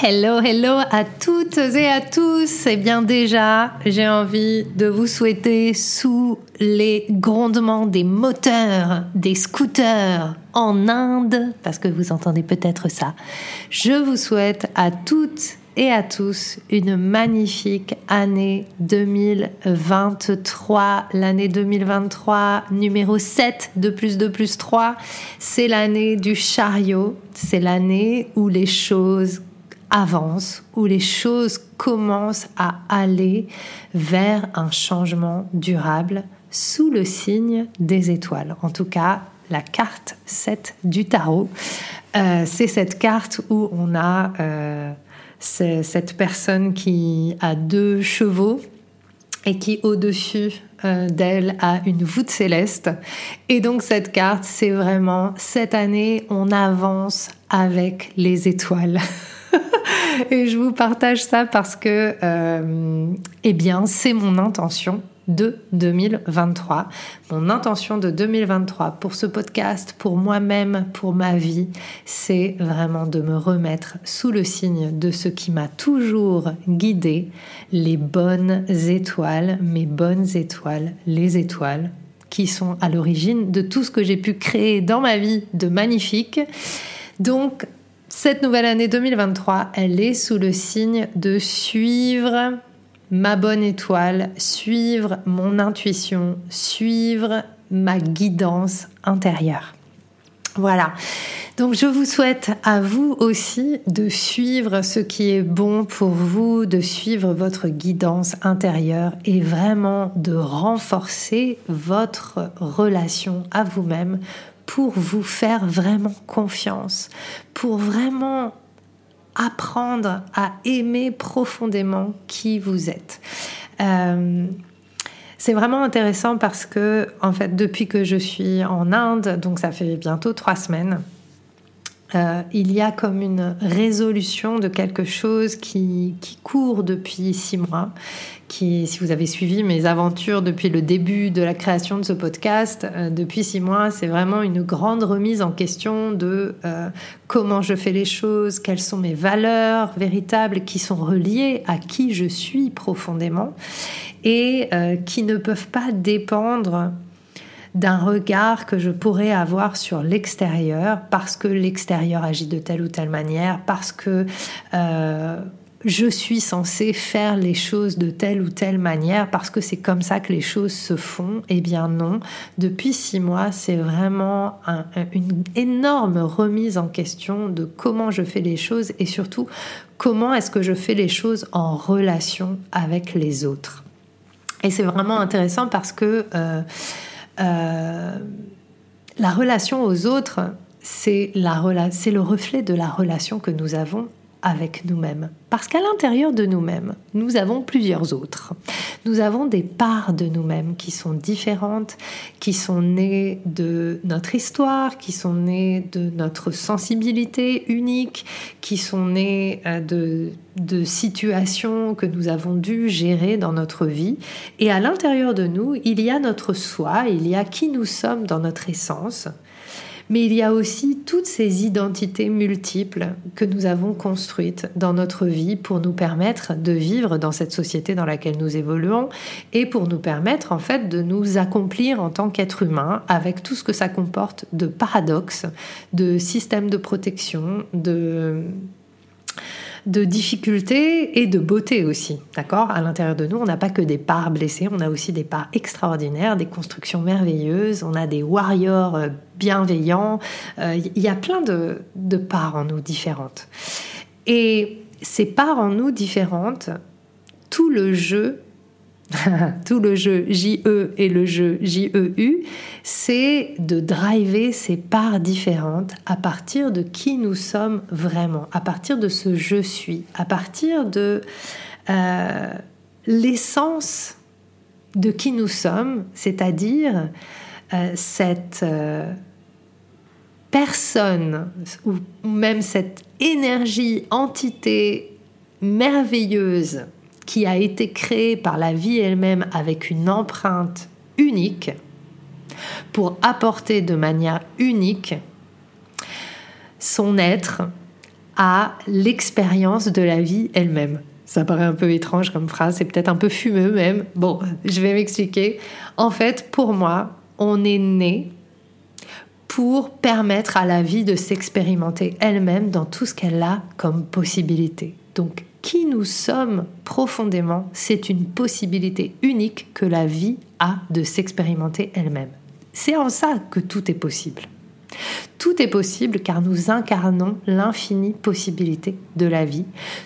Hello, hello à toutes et à tous. Eh bien déjà, j'ai envie de vous souhaiter sous les grondements des moteurs, des scooters en Inde, parce que vous entendez peut-être ça. Je vous souhaite à toutes et à tous une magnifique année 2023. L'année 2023, numéro 7 de plus de plus 3, c'est l'année du chariot. C'est l'année où les choses avance, où les choses commencent à aller vers un changement durable sous le signe des étoiles. En tout cas, la carte 7 du tarot, euh, c'est cette carte où on a euh, cette personne qui a deux chevaux et qui au-dessus euh, d'elle a une voûte céleste. Et donc cette carte, c'est vraiment cette année, on avance avec les étoiles. et je vous partage ça parce que, euh, eh bien, c'est mon intention de 2023. Mon intention de 2023 pour ce podcast, pour moi-même, pour ma vie, c'est vraiment de me remettre sous le signe de ce qui m'a toujours guidé, les bonnes étoiles, mes bonnes étoiles, les étoiles qui sont à l'origine de tout ce que j'ai pu créer dans ma vie de magnifique. Donc, cette nouvelle année 2023, elle est sous le signe de suivre ma bonne étoile, suivre mon intuition, suivre ma guidance intérieure. Voilà. Donc je vous souhaite à vous aussi de suivre ce qui est bon pour vous, de suivre votre guidance intérieure et vraiment de renforcer votre relation à vous-même pour vous faire vraiment confiance, pour vraiment apprendre à aimer profondément qui vous êtes. Euh, c'est vraiment intéressant parce que, en fait, depuis que je suis en Inde, donc ça fait bientôt trois semaines, euh, il y a comme une résolution de quelque chose qui, court depuis six mois. Qui, si vous avez suivi mes aventures depuis le début de la création de ce podcast, euh, depuis six mois, c'est vraiment une grande remise en question de euh, comment je fais les choses, quelles sont mes valeurs véritables qui sont reliées à qui je suis profondément et qui ne peuvent pas dépendre d'un regard que je pourrais avoir sur l'extérieur parce que l'extérieur agit de telle ou telle manière, parce que euh, je suis censé faire les choses de telle ou telle manière parce que c'est comme ça que les choses se font. Eh bien non, depuis six mois, c'est vraiment une énorme remise en question de comment je fais les choses et surtout comment est-ce que je fais les choses en relation avec les autres. Et c'est vraiment intéressant parce que... Euh, euh, la relation aux autres, c'est le reflet de la relation que nous avons avec nous-mêmes. Parce qu'à l'intérieur de nous-mêmes, nous avons plusieurs autres. Nous avons des parts de nous-mêmes qui sont différentes, qui sont nées de notre histoire, qui sont nées de notre sensibilité unique, qui sont nées euh, de, de situations que nous avons dû gérer dans notre vie. Et à l'intérieur de nous, il y a notre soi, il y a qui nous sommes dans notre essence mais il y a aussi toutes ces identités multiples que nous avons construites dans notre vie pour nous permettre de vivre dans cette société dans laquelle nous évoluons et pour nous permettre en fait de nous accomplir en tant qu'être humain avec tout ce que ça comporte de paradoxes, de systèmes de protection, de de difficultés et de beauté aussi. D'accord? À l'intérieur de nous, on n'a pas que des parts blessées, on a aussi des parts extraordinaires, des constructions merveilleuses, on a des warriors euh, bienveillants. Euh, il y a plein de, de parts en nous différentes. Et ces parts en nous différentes, tout le jeu tout le jeu JE et le jeu JEU, c'est de driver ces parts différentes à partir de qui nous sommes vraiment, à partir de ce je suis, à partir de euh, l'essence de qui nous sommes, c'est-à-dire euh, cette euh, personne ou même cette énergie, entité merveilleuse qui a été créée par la vie elle-même avec une empreinte unique pour apporter de manière unique son être à l'expérience de la vie elle-même. Ça paraît un peu étrange comme phrase, c'est peut-être un peu fumeux même. Bon, je vais m'expliquer. En fait, pour moi, on est né pour permettre à la vie de s'expérimenter elle-même dans tout ce qu'elle a comme possibilité. Donc, qui nous sommes profondément, c'est une possibilité unique que la vie a de s'expérimenter elle-même. C'est en ça que tout est possible. Tout est possible car nous incarnons l'infinie possibilité de la vie,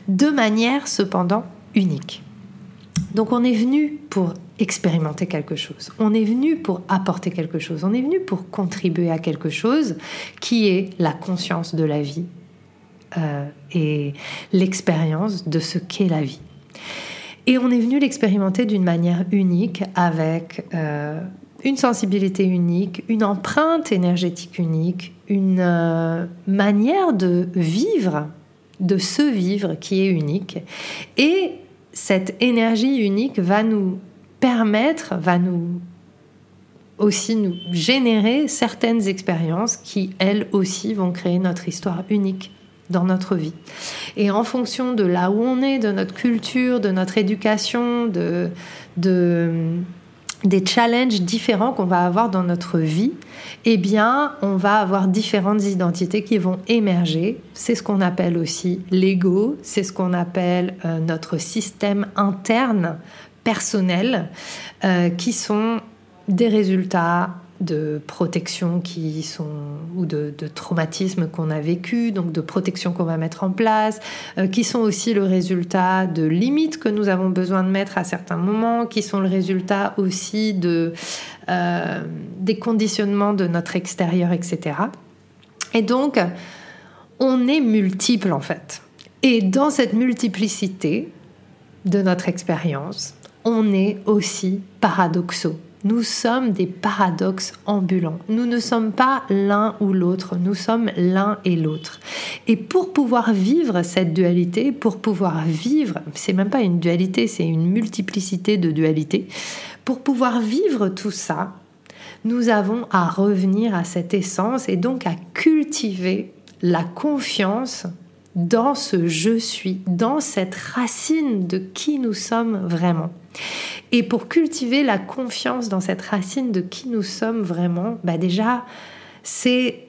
de manière cependant unique. Donc on est venu pour expérimenter quelque chose, on est venu pour apporter quelque chose, on est venu pour contribuer à quelque chose qui est la conscience de la vie euh, et l'expérience de ce qu'est la vie. Et on est venu l'expérimenter d'une manière unique avec euh, une sensibilité unique, une empreinte énergétique unique, une euh, manière de vivre, de se vivre qui est unique. Et cette énergie unique va nous permettre, va nous aussi nous générer certaines expériences qui, elles aussi, vont créer notre histoire unique dans notre vie. Et en fonction de là où on est, de notre culture, de notre éducation, de, de des challenges différents qu'on va avoir dans notre vie, eh bien, on va avoir différentes identités qui vont émerger. C'est ce qu'on appelle aussi l'ego, c'est ce qu'on appelle euh, notre système interne personnel, euh, qui sont des résultats de protection qui sont ou de, traumatismes qu'on a vécu, donc de protection qu'on va mettre en place, euh, qui sont aussi le résultat de limites que nous avons besoin de mettre à certains moments, qui sont le résultat aussi de euh, des conditionnements de notre extérieur, etc. Et donc, on est multiple en fait. Et dans cette multiplicité de notre expérience, on est aussi paradoxaux. Nous sommes des paradoxes ambulants. Nous ne sommes pas l'un ou l'autre, nous sommes l'un et l'autre. Et pour pouvoir vivre cette dualité, pour pouvoir vivre, c'est même pas une dualité, c'est une multiplicité de dualités. Pour pouvoir vivre tout ça, nous avons à revenir à cette essence et donc à cultiver la confiance dans ce je suis, dans cette racine de qui nous sommes vraiment. Et pour cultiver la confiance dans cette racine de qui nous sommes vraiment, bah déjà, c'est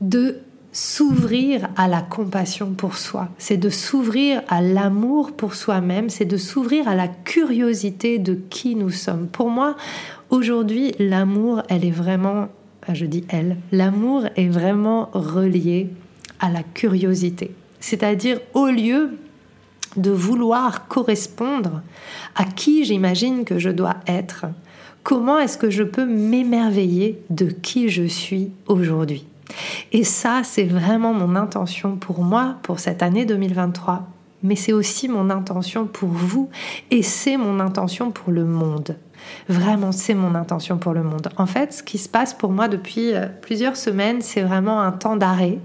de s'ouvrir à la compassion pour soi, c'est de s'ouvrir à l'amour pour soi-même, c'est de s'ouvrir à la curiosité de qui nous sommes. Pour moi, aujourd'hui, l'amour, elle est vraiment, je dis elle, l'amour est vraiment relié à la curiosité. C'est-à-dire au lieu de vouloir correspondre à qui j'imagine que je dois être, comment est-ce que je peux m'émerveiller de qui je suis aujourd'hui? Et ça, c'est vraiment mon intention pour moi, pour cette année 2023, mais c'est aussi mon intention pour vous et c'est mon intention pour le monde. Vraiment, c'est mon intention pour le monde. En fait, ce qui se passe pour moi depuis euh, plusieurs semaines, c'est vraiment un temps d'arrêt.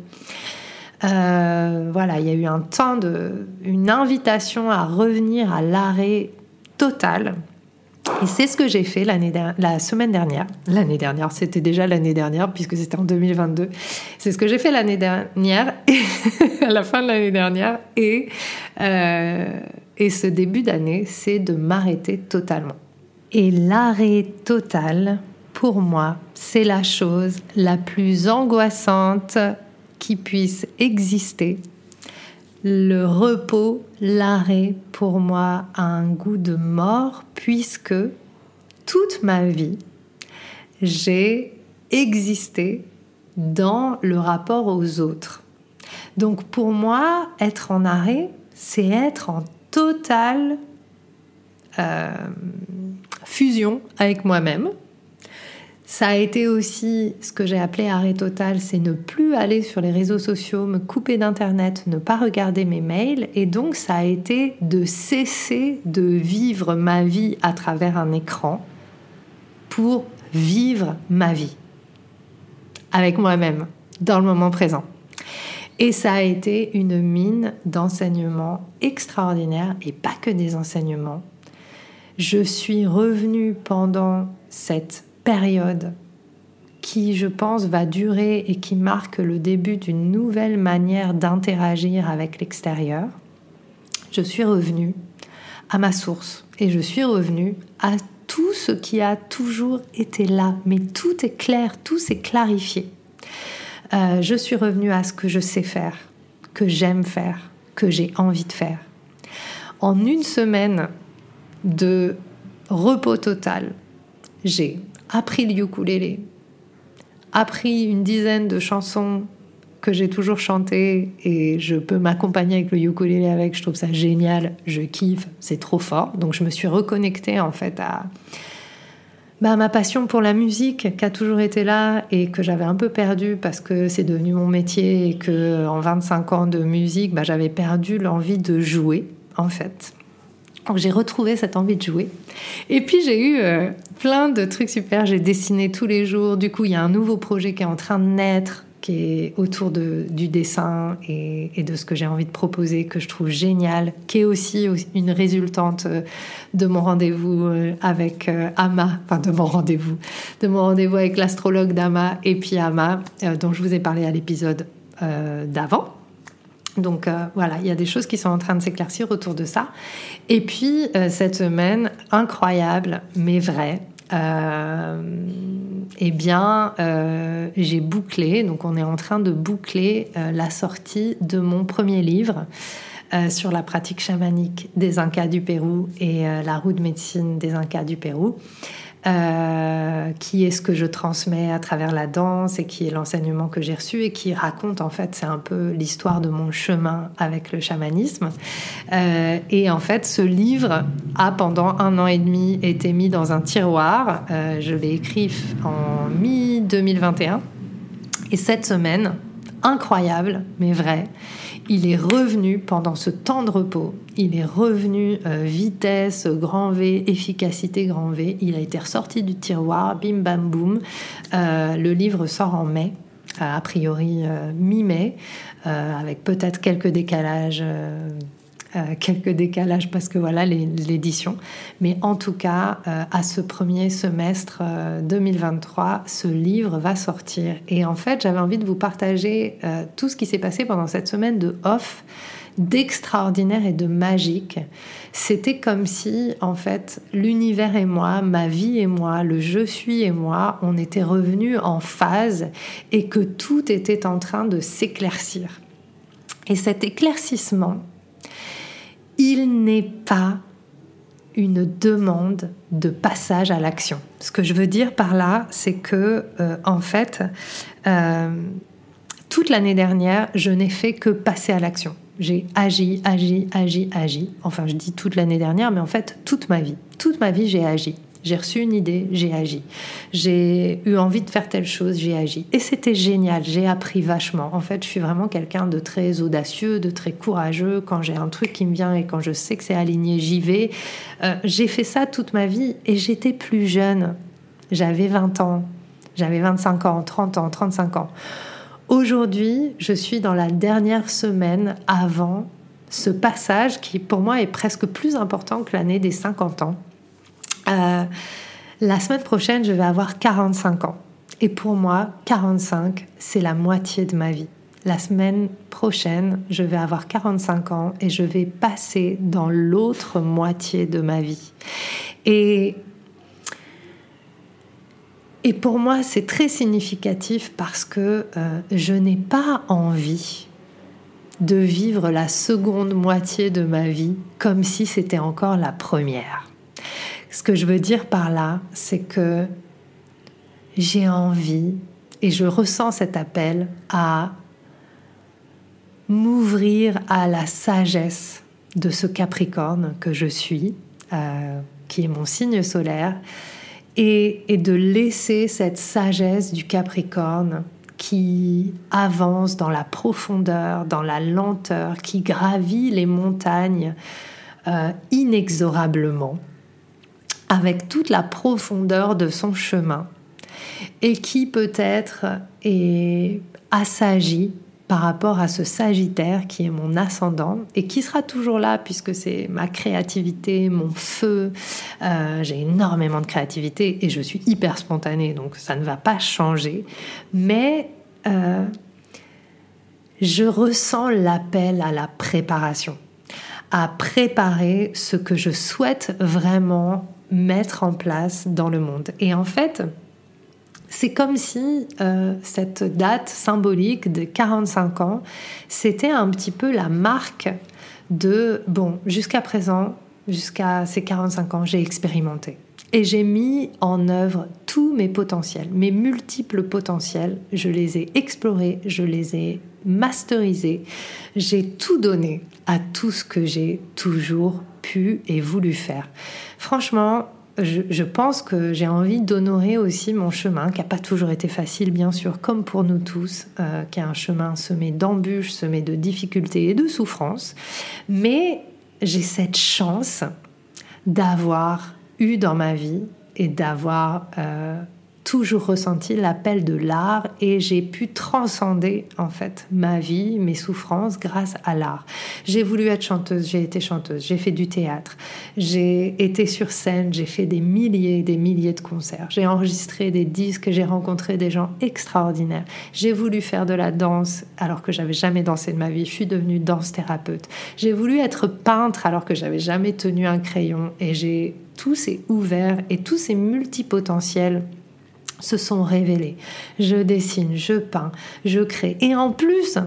Euh, voilà, il y a eu un temps de, une invitation à revenir à l'arrêt total. Et c'est ce que j'ai fait l'année la semaine dernière. L'année dernière, c'était déjà l'année dernière puisque c'était en 2022. C'est ce que j'ai fait l'année dernière, à la fin de l'année dernière, et euh, et ce début d'année, c'est de m'arrêter totalement. Et l'arrêt total, pour moi, c'est la chose la plus angoissante qui puisse exister. Le repos, l'arrêt, pour moi, a un goût de mort puisque toute ma vie, j'ai existé dans le rapport aux autres. Donc pour moi, être en arrêt, c'est être en total, euh, fusion avec moi-même. Ça a été aussi ce que j'ai appelé arrêt total, c'est ne plus aller sur les réseaux sociaux, me couper d'Internet, ne pas regarder mes mails. Et donc ça a été de cesser de vivre ma vie à travers un écran pour vivre ma vie avec moi-même dans le moment présent. Et ça a été une mine d'enseignements extraordinaires et pas que des enseignements. Je suis revenue pendant cette période qui, je pense, va durer et qui marque le début d'une nouvelle manière d'interagir avec l'extérieur. Je suis revenue à ma source et je suis revenue à tout ce qui a toujours été là, mais tout est clair, tout s'est clarifié. Euh, je suis revenue à ce que je sais faire, que j'aime faire, que j'ai envie de faire. En une semaine de repos total, j'ai appris le ukulélé, appris une dizaine de chansons que j'ai toujours chantées et je peux m'accompagner avec le ukulélé avec, je trouve ça génial, je kiffe, c'est trop fort. Donc je me suis reconnectée en fait à bah, ma passion pour la musique qui a toujours été là et que j'avais un peu perdue parce que c'est devenu mon métier et que en 25 ans de musique, bah, j'avais perdu l'envie de jouer en fait. J'ai retrouvé cette envie de jouer. Et puis j'ai eu euh, plein de trucs super. J'ai dessiné tous les jours. Du coup, il y a un nouveau projet qui est en train de naître, qui est autour de, du dessin et, de ce que j'ai envie de proposer, que je trouve génial, qui est aussi une résultante euh, de mon rendez-vous euh, avec Ama, enfin de mon rendez-vous, de mon rendez-vous avec l'astrologue d'Ama et puis Ama, dont je vous ai parlé à l'épisode d'avant. Donc euh, voilà, il y a des choses qui sont en train de s'éclaircir autour de ça. Et puis euh, cette semaine, incroyable mais vraie, euh, eh bien j'ai bouclé, donc on est en train de boucler la sortie de mon premier livre. sur la pratique chamanique des Incas du Pérou et la roue de médecine des Incas du Pérou. Euh, qui est ce que je transmets à travers la danse et qui est l'enseignement que j'ai reçu et qui raconte en fait c'est un peu l'histoire de mon chemin avec le chamanisme. Euh, et en fait ce livre a pendant un an et demi été mis dans un tiroir. Euh, je l'ai écrit en mi 2021 et cette semaine incroyable mais vrai il est revenu pendant ce temps de repos, il est revenu euh, vitesse, grand V, efficacité, grand V. Il a été ressorti du tiroir, bim bam boum. Euh, le livre sort en mai, euh, a priori mi-mai, avec peut-être quelques décalages euh, quelques décalages parce que voilà l'édition. Mais en tout cas, euh, à ce premier semestre 2023, euh, ce livre va sortir. Et en fait, j'avais envie de vous partager tout ce qui s'est passé pendant cette semaine de off d'extraordinaire et de magique. C'était comme si, en fait, l'univers et moi, ma vie et moi, le je suis et moi, on était revenus en phase et que tout était en train de s'éclaircir. Et cet éclaircissement, il n'est pas une demande de passage à l'action. Ce que je veux dire par là, c'est que euh, en fait, euh, toute l'année dernière, je n'ai fait que passer à l'action. J'ai agi, agi, agi, agi. Enfin, je dis toute l'année dernière, mais en fait, toute ma vie. Toute ma vie, j'ai agi. J'ai reçu une idée, j'ai agi. J'ai eu envie de faire telle chose, j'ai agi. Et c'était génial, j'ai appris vachement. En fait, je suis vraiment quelqu'un de très audacieux, de très courageux. Quand j'ai un truc qui me vient et quand je sais que c'est aligné, j'y vais. Euh, j'ai fait ça toute ma vie et j'étais plus jeune. J'avais 20 ans, j'avais 25 ans, 30 ans, 35 ans. Aujourd'hui, je suis dans la dernière semaine avant ce passage qui pour moi est presque plus important que l'année des 50 ans euh, la semaine prochaine, je vais avoir 45 ans. Et pour moi, 45, c'est la moitié de ma vie. La semaine prochaine, je vais avoir 45 ans et je vais passer dans l'autre moitié de ma vie. Et, et pour moi, c'est très significatif parce que euh, je n'ai pas envie de vivre la seconde moitié de ma vie comme si c'était encore la première. Ce que je veux dire par là, c'est que j'ai envie et je ressens cet appel à m'ouvrir à la sagesse de ce Capricorne que je suis, euh, qui est mon signe solaire, et, de laisser cette sagesse du Capricorne qui avance dans la profondeur, dans la lenteur, qui gravit les montagnes euh, inexorablement, avec toute la profondeur de son chemin, et qui peut-être est assagi par rapport à ce Sagittaire qui est mon ascendant et qui sera toujours là puisque c'est ma créativité, mon feu. Euh, j'ai énormément de créativité et je suis hyper spontanée, donc ça ne va pas changer. Mais euh, je ressens l'appel à la préparation, à préparer ce que je souhaite vraiment mettre en place dans le monde. Et en fait, c'est comme si euh, cette date symbolique de 45 ans, c'était un petit peu la marque de, bon, jusqu'à présent, jusqu'à ces 45 ans, j'ai expérimenté. Et j'ai mis en œuvre tous mes potentiels, mes multiples potentiels. Je les ai explorés, je les ai masterisés. J'ai tout donné à tout ce que j'ai toujours pu et voulu faire. Franchement, je, pense que j'ai envie d'honorer aussi mon chemin, qui n'a pas toujours été facile, bien sûr, comme pour nous tous, euh, qui est un chemin semé d'embûches, semé de difficultés et de souffrances. Mais j'ai cette chance d'avoir eu dans ma vie et d'avoir euh, toujours ressenti l'appel de l'art et j'ai pu transcender en fait ma vie, mes souffrances grâce à l'art. J'ai voulu être chanteuse, j'ai été chanteuse, j'ai fait du théâtre, j'ai été sur scène, j'ai fait des milliers et des milliers de concerts, j'ai enregistré des disques, j'ai rencontré des gens extraordinaires. J'ai voulu faire de la danse alors que j'avais jamais dansé de ma vie, je suis devenue danse thérapeute. J'ai voulu être peintre alors que j'avais jamais tenu un crayon et j'ai tout s'est ouvert et tous ces multipotentiels se sont révélés. Je dessine, je peins, je crée. Et en plus,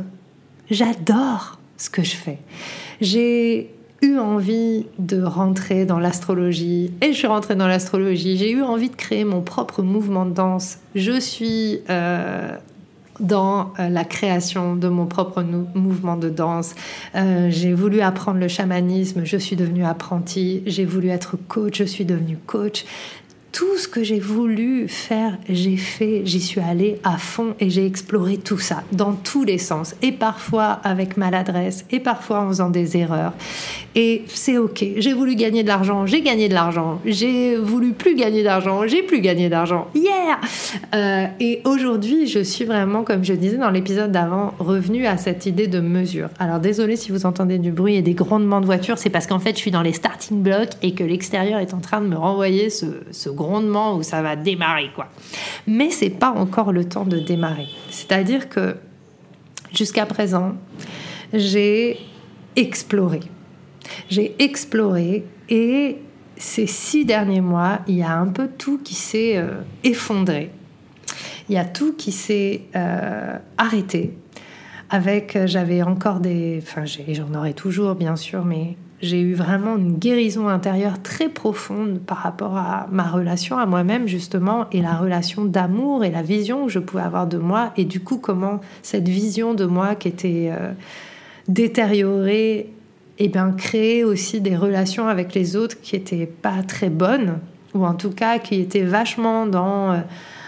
j'adore ce que je fais. J'ai eu envie de rentrer dans l'astrologie et je suis rentrée dans l'astrologie. J'ai eu envie de créer mon propre mouvement de danse. Je suis euh, dans euh, la création de mon propre mouvement de danse. Euh, j'ai voulu apprendre le chamanisme, je suis devenue apprentie. J'ai voulu être coach, je suis devenue coach tout ce que j'ai voulu faire, j'ai fait, j'y suis allée à fond et j'ai exploré tout ça dans tous les sens et parfois avec maladresse et parfois en faisant des erreurs. Et c'est ok. J'ai voulu gagner de l'argent, j'ai gagné de l'argent. J'ai voulu plus gagner d'argent, j'ai plus gagné d'argent. Yeah. Euh, et aujourd'hui, je suis vraiment, comme je disais dans l'épisode d'avant, revenue à cette idée de mesure. Alors désolé si vous entendez du bruit et des grondements de voiture, c'est parce qu'en fait, je suis dans les starting blocks et que l'extérieur est en train de me renvoyer ce, ce où ça va démarrer, quoi. Mais c'est pas encore le temps de démarrer. C'est-à-dire que jusqu'à présent, j'ai exploré. J'ai exploré et ces six derniers mois, il y a un peu tout qui s'est euh, effondré. Il y a tout qui s'est euh, arrêté. Avec, euh, j'avais encore des, enfin, j'en aurai toujours bien sûr, mais j'ai eu vraiment une guérison intérieure très profonde par rapport à ma relation à moi-même justement et la relation d'amour et la vision que je pouvais avoir de moi et du coup comment cette vision de moi qui était euh, détériorée et eh bien créer aussi des relations avec les autres qui étaient pas très bonnes ou en tout cas qui étaient vachement dans euh,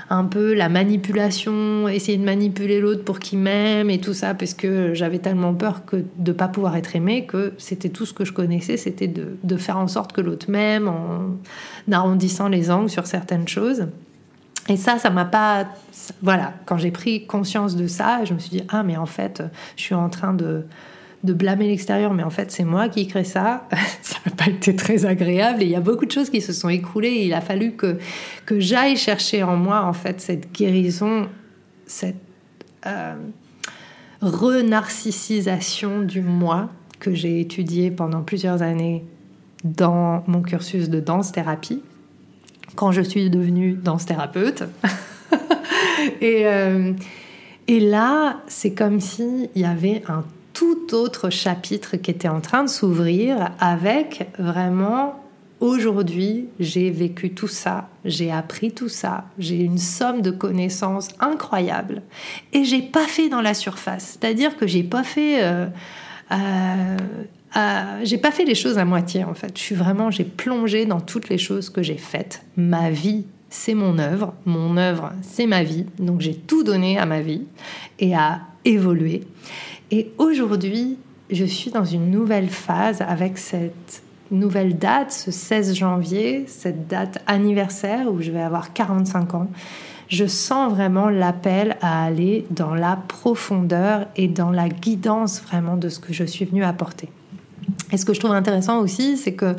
un peu la manipulation, essayer de manipuler l'autre pour qu'il m'aime et tout ça, parce que j'avais tellement peur que de pas pouvoir être aimé que c'était tout ce que je connaissais, c'était de, de faire en sorte que l'autre m'aime en arrondissant les angles sur certaines choses. Et ça, ça m'a pas. Voilà, quand j'ai pris conscience de ça, je me suis dit, ah, mais en fait, je suis en train de de blâmer l'extérieur, mais en fait c'est moi qui crée ça. ça n'a pas été très agréable et il y a beaucoup de choses qui se sont écroulées. il a fallu que, que j'aille chercher en moi en fait cette guérison, cette euh, renarcissisation du moi que j'ai étudié pendant plusieurs années dans mon cursus de danse thérapie quand je suis devenue danse thérapeute. et, euh, et là, c'est comme s'il y avait un tout autre chapitre qui était en train de s'ouvrir avec vraiment aujourd'hui j'ai vécu tout ça, j'ai appris tout ça, j'ai une somme de connaissances incroyable et j'ai pas fait dans la surface, c'est-à-dire que j'ai pas fait euh, euh, euh, j'ai pas fait les choses à moitié en fait. Je suis vraiment, j'ai plongé dans toutes les choses que j'ai faites. Ma vie, c'est mon œuvre. Mon œuvre, c'est ma vie. Donc j'ai tout donné à ma vie et à évoluer. Et aujourd'hui, je suis dans une nouvelle phase avec cette nouvelle date, ce 16 janvier, cette date anniversaire où je vais avoir 45 ans. Je sens vraiment l'appel à aller dans la profondeur et dans la guidance vraiment de ce que je suis venue apporter. Et ce que je trouve intéressant aussi, c'est que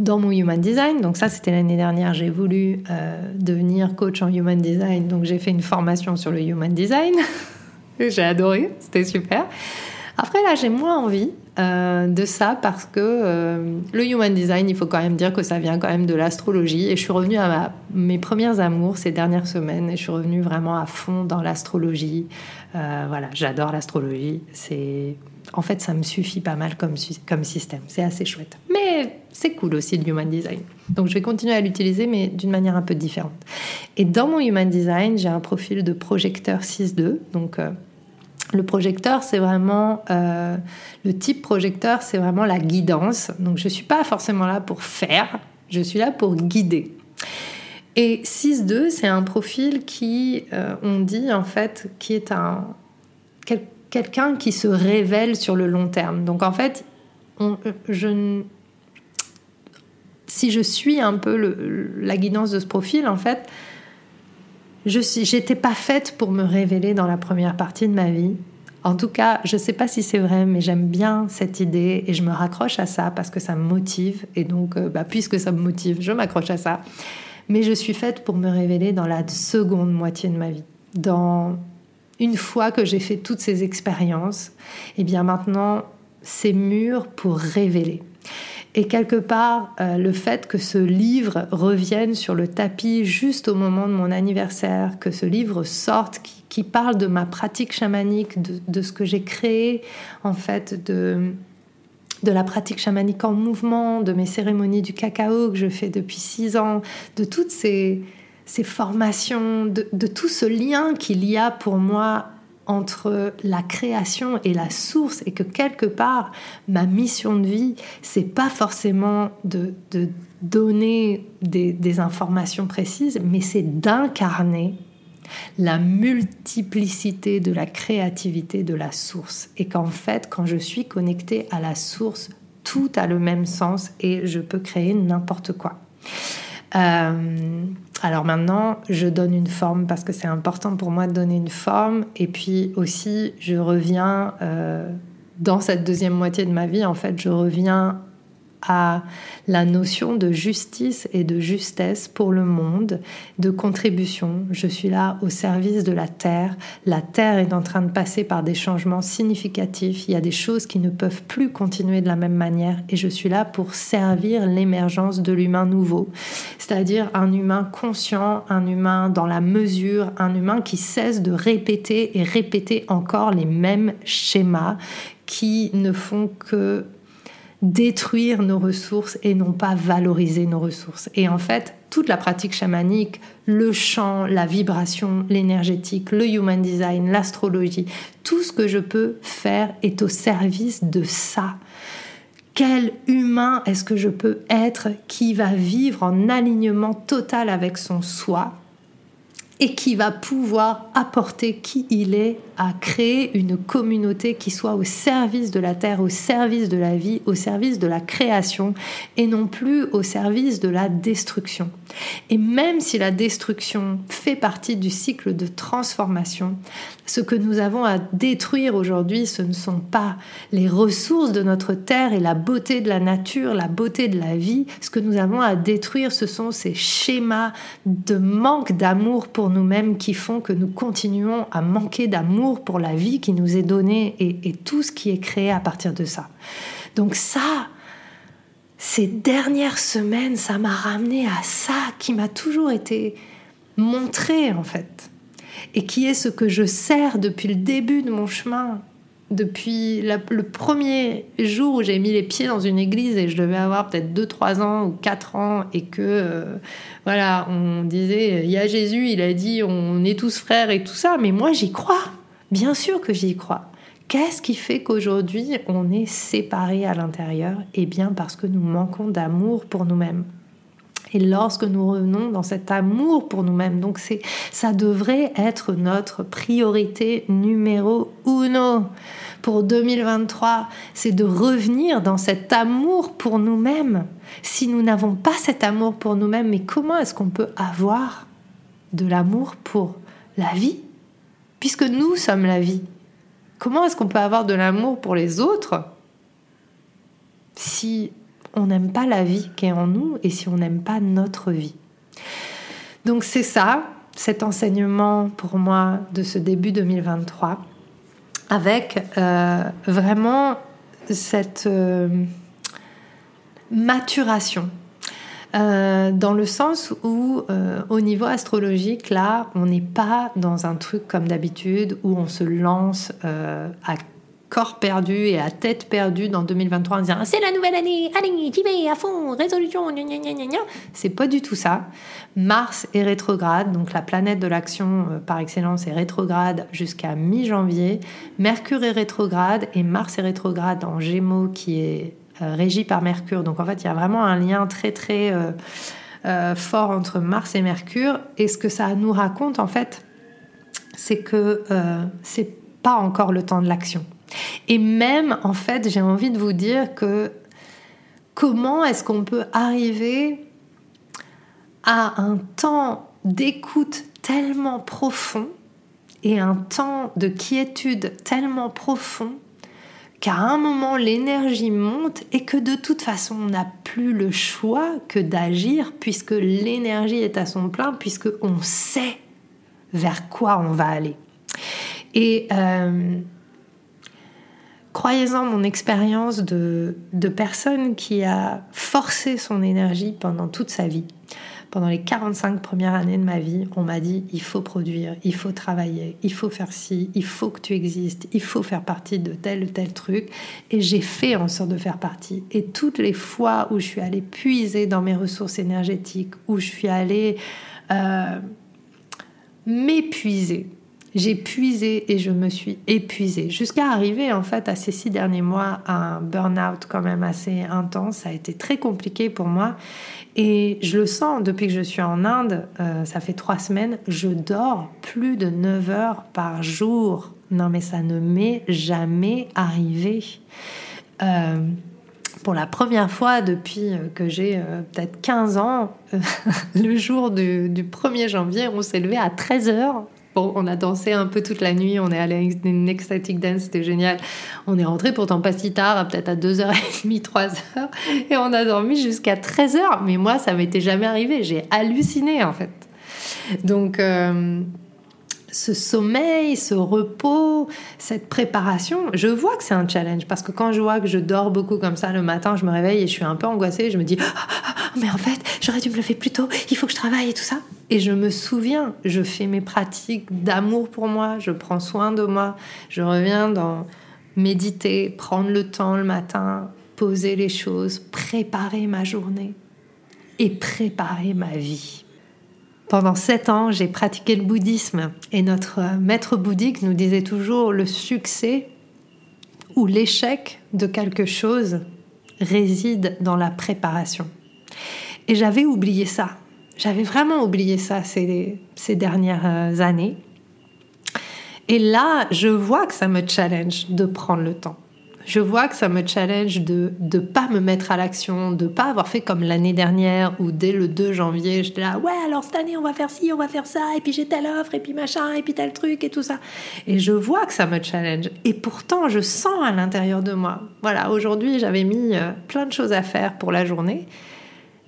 dans mon Human Design, donc ça c'était l'année dernière, j'ai voulu euh, devenir coach en Human Design, donc j'ai fait une formation sur le Human Design. j'ai adoré, c'était super. Après là, j'ai moins envie euh, de ça parce que euh, le Human Design, il faut quand même dire que ça vient quand même de l'astrologie. Et je suis revenue à mes premières amours ces dernières semaines et je suis revenue vraiment à fond dans l'astrologie. voilà, j'adore l'astrologie. C'est en fait, ça me suffit pas mal comme, comme système. C'est assez chouette. Mais c'est cool aussi le Human Design. Donc je vais continuer à l'utiliser, mais d'une manière un peu différente. Et dans mon Human Design, j'ai un profil de projecteur 6.2. Donc euh, le projecteur, c'est vraiment euh, le type projecteur, c'est vraiment la guidance. Donc je suis pas forcément là pour faire, je suis là pour guider. Et 6.2, c'est un profil qui, euh, on dit en fait, qui est un quelqu'un qui se révèle sur le long terme. Donc en fait, je, si je suis un peu la guidance de ce profil, en fait, je n'étais pas faite pour me révéler dans la première partie de ma vie. En tout cas, je ne sais pas si c'est vrai, mais j'aime bien cette idée et je me raccroche à ça parce que ça me motive. Et donc, euh, bah, puisque ça me motive, je m'accroche à ça. Mais je suis faite pour me révéler dans la seconde moitié de ma vie, dans une fois que j'ai fait toutes ces expériences, et eh bien maintenant, c'est mûr pour révéler. Et quelque part, euh, le fait que ce livre revienne sur le tapis juste au moment de mon anniversaire, que ce livre sorte, qui, parle de ma pratique chamanique, de, ce que j'ai créé, en fait, de, de la pratique chamanique en mouvement, de mes cérémonies du cacao que je fais depuis six ans, de toutes ces, ces formations, de, tout ce lien qu'il y a pour moi entre la création et la source et que quelque part ma mission de vie c'est pas forcément de, donner des, informations précises mais c'est d'incarner la multiplicité de la créativité de la source. Et qu'en fait quand je suis connectée à la source tout a le même sens et je peux créer n'importe quoi. Euh, alors maintenant, je donne une forme parce que c'est important pour moi de donner une forme. Et puis aussi, je reviens euh, dans cette deuxième moitié de ma vie, en fait, je reviens à la notion de justice et de justesse pour le monde, de contribution. Je suis là au service de la Terre. La Terre est en train de passer par des changements significatifs. Il y a des choses qui ne peuvent plus continuer de la même manière et je suis là pour servir l'émergence de l'humain nouveau, c'est-à-dire un humain conscient, un humain dans la mesure, un humain qui cesse de répéter et répéter encore les mêmes schémas qui ne font que détruire nos ressources et non pas valoriser nos ressources. Et en fait, toute la pratique chamanique, le chant, la vibration, l'énergétique, le human design, l'astrologie, tout ce que je peux faire est au service de ça. Quel humain est-ce que je peux être qui va vivre en alignement total avec son soi et qui va pouvoir apporter qui il est à créer une communauté qui soit au service de la terre, au service de la vie, au service de la création et non plus au service de la destruction. Et même si la destruction fait partie du cycle de transformation, ce que nous avons à détruire aujourd'hui, ce ne sont pas les ressources de notre terre et la beauté de la nature, la beauté de la vie. Ce que nous avons à détruire, ce sont ces schémas de manque d'amour pour nous-mêmes qui font que nous continuons à manquer d'amour pour la vie qui nous est donnée et, tout ce qui est créé à partir de ça. Donc ça, ces dernières semaines, ça m'a ramené à ça qui m'a toujours été montré en fait et qui est ce que je sers depuis le début de mon chemin depuis le premier jour où j'ai mis les pieds dans une église et je devais avoir peut-être 2-3 ans ou 4 ans et que euh, voilà, on disait il y a Jésus, il a dit on est tous frères et tout ça, mais moi j'y crois. Bien sûr que j'y crois. Qu'est-ce qui fait qu'aujourd'hui on est séparés à l'intérieur? Eh bien parce que nous manquons d'amour pour nous-mêmes. Et lorsque nous revenons dans cet amour pour nous-mêmes, donc c'est, ça devrait être notre priorité numéro uno pour 2023, c'est de revenir dans cet amour pour nous-mêmes. Si nous n'avons pas cet amour pour nous-mêmes, mais comment est-ce qu'on peut avoir de l'amour pour la vie? Puisque nous sommes la vie. Comment est-ce qu'on peut avoir de l'amour pour les autres si on n'aime pas la vie qui est en nous et si on n'aime pas notre vie? Donc c'est ça, cet enseignement pour moi de ce début 2023, avec euh, vraiment cette euh, maturation. Euh, dans le sens où, au niveau astrologique, là, on n'est pas dans un truc comme d'habitude où on se lance à corps perdu et à tête perdue dans 2023 en disant c'est la nouvelle année, allez, j'y vais à fond, résolution, gna gna gna gna. C'est pas du tout ça. Mars est rétrograde, donc la planète de l'action par excellence est rétrograde jusqu'à mi-janvier. Mercure est rétrograde et Mars est rétrograde en Gémeaux qui est euh, régi par Mercure. Donc en fait, il y a vraiment un lien très très euh, euh, fort entre Mars et Mercure. Et ce que ça nous raconte en fait, c'est que c'est pas encore le temps de l'action. Et même en fait, j'ai envie de vous dire que comment est-ce qu'on peut arriver à un temps d'écoute tellement profond et un temps de quiétude tellement profond qu'à un moment l'énergie monte et que de toute façon on n'a plus le choix que d'agir puisque l'énergie est à son plein, puisque on sait vers quoi on va aller. Et euh, croyez-en mon expérience de, de personne qui a forcé son énergie pendant toute sa vie pendant les 45 premières années de ma vie, on m'a dit il faut produire, il faut travailler, il faut faire ci, il faut que tu existes, il faut faire partie de tel ou tel truc. Et j'ai fait en sorte de faire partie. Et toutes les fois où je suis allée puiser dans mes ressources énergétiques, où je suis allée euh, m'épuiser, j'ai puisé et je me suis épuisée jusqu'à arriver en fait à ces six derniers mois à un burn-out quand même assez intense. Ça a été très compliqué pour moi et je le sens depuis que je suis en Inde, euh, ça fait trois semaines, je dors plus de 9 heures par jour. Non mais ça ne m'est jamais arrivé. Euh, pour la première fois depuis que j'ai euh, peut-être 15 ans, le jour du, du 1er janvier, on s'est levé à 13 heures Bon, on a dansé un peu toute la nuit, on est allé à une ecstatic dance, c'était génial. On est rentré pourtant pas si tard, peut-être à 2h30, 3h, et on a dormi jusqu'à 13h. Mais moi, ça m'était jamais arrivé, j'ai halluciné en fait. Donc, euh, ce sommeil, ce repos, cette préparation, je vois que c'est un challenge parce que quand je vois que je dors beaucoup comme ça le matin, je me réveille et je suis un peu angoissée, je me dis ah, ah, ah, mais en fait, j'aurais dû me lever plus tôt, il faut que je travaille et tout ça. Et je me souviens, je fais mes pratiques d'amour pour moi, je prends soin de moi, je reviens dans méditer, prendre le temps le matin, poser les choses, préparer ma journée et préparer ma vie. Pendant sept ans, j'ai pratiqué le bouddhisme et notre maître bouddhique nous disait toujours le succès ou l'échec de quelque chose réside dans la préparation. Et j'avais oublié ça. J'avais vraiment oublié ça ces, dernières années. Et là, je vois que ça me challenge de prendre le temps je vois que ça me challenge de ne pas me mettre à l'action, de pas avoir fait comme l'année dernière où dès le 2 janvier, j'étais là, ouais, alors cette année on va faire ci, on va faire ça, et puis j'ai telle offre, et puis machin, et puis tel truc, et tout ça. Et je vois que ça me challenge. Et pourtant, je sens à l'intérieur de moi. Voilà, aujourd'hui, j'avais mis euh, plein de choses à faire pour la journée.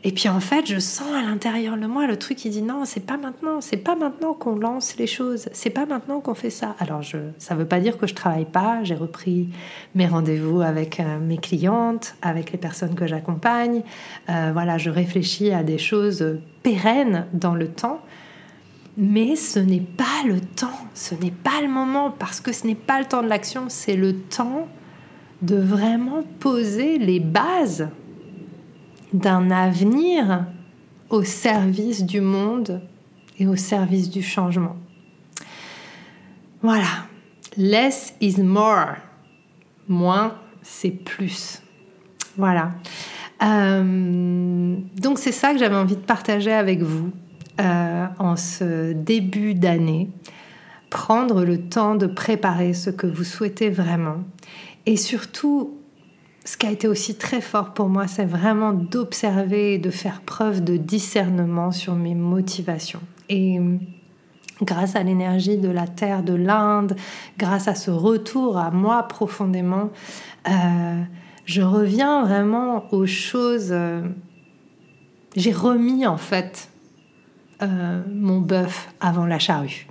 Et puis en fait, je sens à l'intérieur de moi le truc qui dit non, c'est pas maintenant, c'est pas maintenant qu'on lance les choses, c'est pas maintenant qu'on fait ça. Alors je, ça veut pas dire que je travaille pas. J'ai repris mes rendez-vous avec euh, mes clientes, avec les personnes que j'accompagne. Euh, voilà, je réfléchis à des choses pérennes dans le temps. Mais ce n'est pas le temps, ce n'est pas le moment, parce que ce n'est pas le temps de l'action, c'est le temps de vraiment poser les bases d'un avenir au service du monde et au service du changement. Voilà, less is more. Moins, c'est plus. Voilà. Euh, donc c'est ça que j'avais envie de partager avec vous euh, en ce début d'année. Prendre le temps de préparer ce que vous souhaitez vraiment. Et surtout, ce qui a été aussi très fort pour moi, c'est vraiment d'observer et de faire preuve de discernement sur mes motivations. Et grâce à l'énergie de la terre de l'Inde, grâce à ce retour à moi profondément, euh, je reviens vraiment aux choses. Euh, j'ai remis en fait euh, mon bœuf avant la charrue.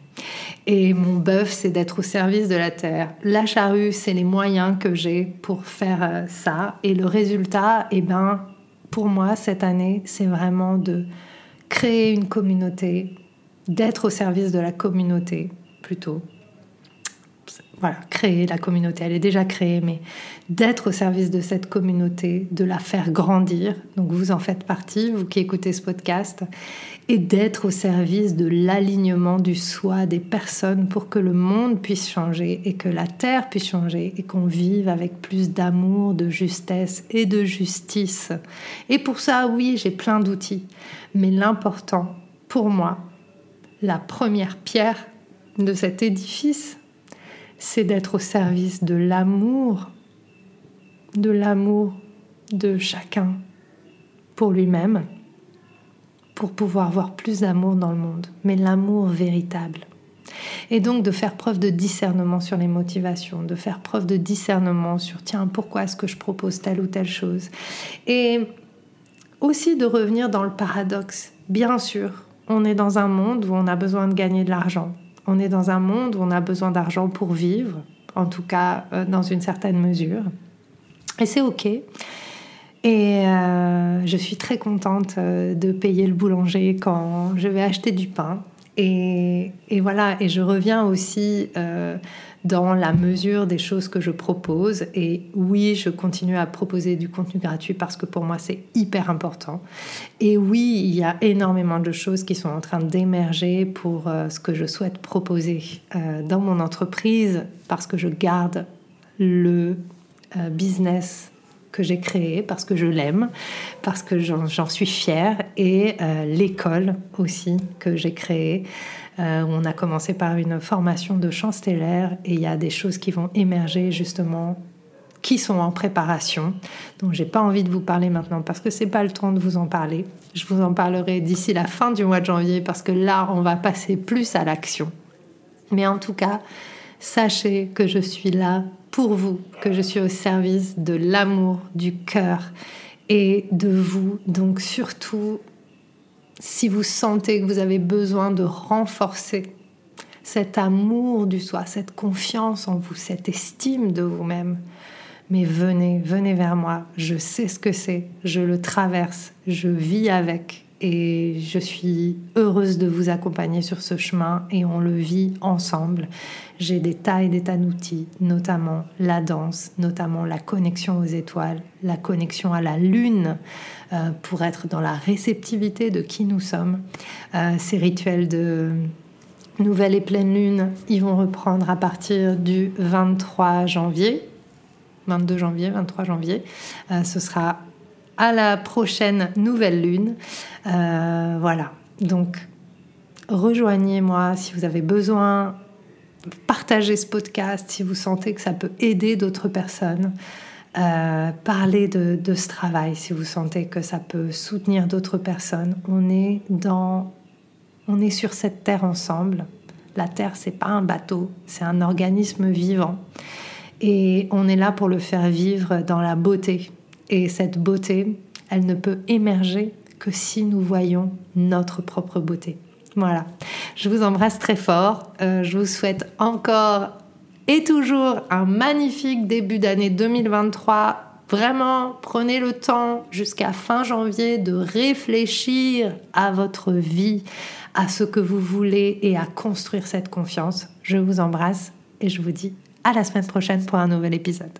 Et mon bœuf, c'est d'être au service de la terre. La charrue, c'est les moyens que j'ai pour faire ça. Et le résultat, eh ben, pour moi, cette année, c'est vraiment de créer une communauté, d'être au service de la communauté plutôt. Voilà, créer la communauté, elle est déjà créée, mais d'être au service de cette communauté, de la faire grandir. Donc vous en faites partie, vous qui écoutez ce podcast, et d'être au service de l'alignement du soi des personnes pour que le monde puisse changer et que la terre puisse changer et qu'on vive avec plus d'amour, de justesse et de justice. Et pour ça, oui, j'ai plein d'outils, mais l'important pour moi, la première pierre de cet édifice, c'est d'être au service de l'amour, de l'amour de chacun pour lui-même, pour pouvoir voir plus d'amour dans le monde, mais l'amour véritable. Et donc de faire preuve de discernement sur les motivations, de faire preuve de discernement sur tiens, pourquoi est-ce que je propose telle ou telle chose? Et aussi de revenir dans le paradoxe. Bien sûr, on est dans un monde où on a besoin de gagner de l'argent. On est dans un monde où on a besoin d'argent pour vivre, en tout cas euh, dans une certaine mesure. Et c'est OK. Et euh, je suis très contente euh, de payer le boulanger quand je vais acheter du pain. Et, voilà, et je reviens aussi dans la mesure des choses que je propose. Et oui, je continue à proposer du contenu gratuit parce que pour moi, c'est hyper important. Et oui, il y a énormément de choses qui sont en train d'émerger pour euh, ce que je souhaite proposer euh, dans mon entreprise parce que je garde le euh, business que j'ai créé parce que je l'aime, parce que j'en suis fière, et l'école aussi que j'ai créée euh, on a commencé par une formation de chant stellaire et il y a des choses qui vont émerger justement qui sont en préparation. Donc j'ai pas envie de vous parler maintenant parce que c'est pas le temps de vous en parler. Je vous en parlerai d'ici la fin du mois de janvier parce que là on va passer plus à l'action. Mais en tout cas, sachez que je suis là pour vous, que je suis au service de l'amour, du cœur et de vous. Donc surtout, si vous sentez que vous avez besoin de renforcer cet amour du soi, cette confiance en vous, cette estime de vous-même, mais venez, venez vers moi. Je sais ce que c'est, je le traverse, je vis avec et je suis heureuse de vous accompagner sur ce chemin et on le vit ensemble. J'ai des tas et des tas d'outils, notamment la danse, notamment la connexion aux étoiles, la connexion à la lune euh, pour être dans la réceptivité de qui nous sommes. Euh, ces rituels de nouvelle et pleine lune, ils vont reprendre à partir du 23 janvier. 22 janvier, 23 janvier. Euh, ce sera à la prochaine nouvelle lune. voilà. Donc, rejoignez-moi si vous avez besoin partagez ce podcast si vous sentez que ça peut aider d'autres personnes. Euh, parlez de, de, ce travail si vous sentez que ça peut soutenir d'autres personnes. On est dans, on est sur cette terre ensemble. La terre, c'est pas un bateau, c'est un organisme vivant, et on est là pour le faire vivre dans la beauté. Et cette beauté, elle ne peut émerger que si nous voyons notre propre beauté. Voilà. Je vous embrasse très fort. Euh, je vous souhaite encore et toujours un magnifique début d'année 2023. Vraiment, prenez le temps jusqu'à fin janvier de réfléchir à votre vie, à ce que vous voulez et à construire cette confiance. Je vous embrasse et je vous dis à la semaine prochaine pour un nouvel épisode.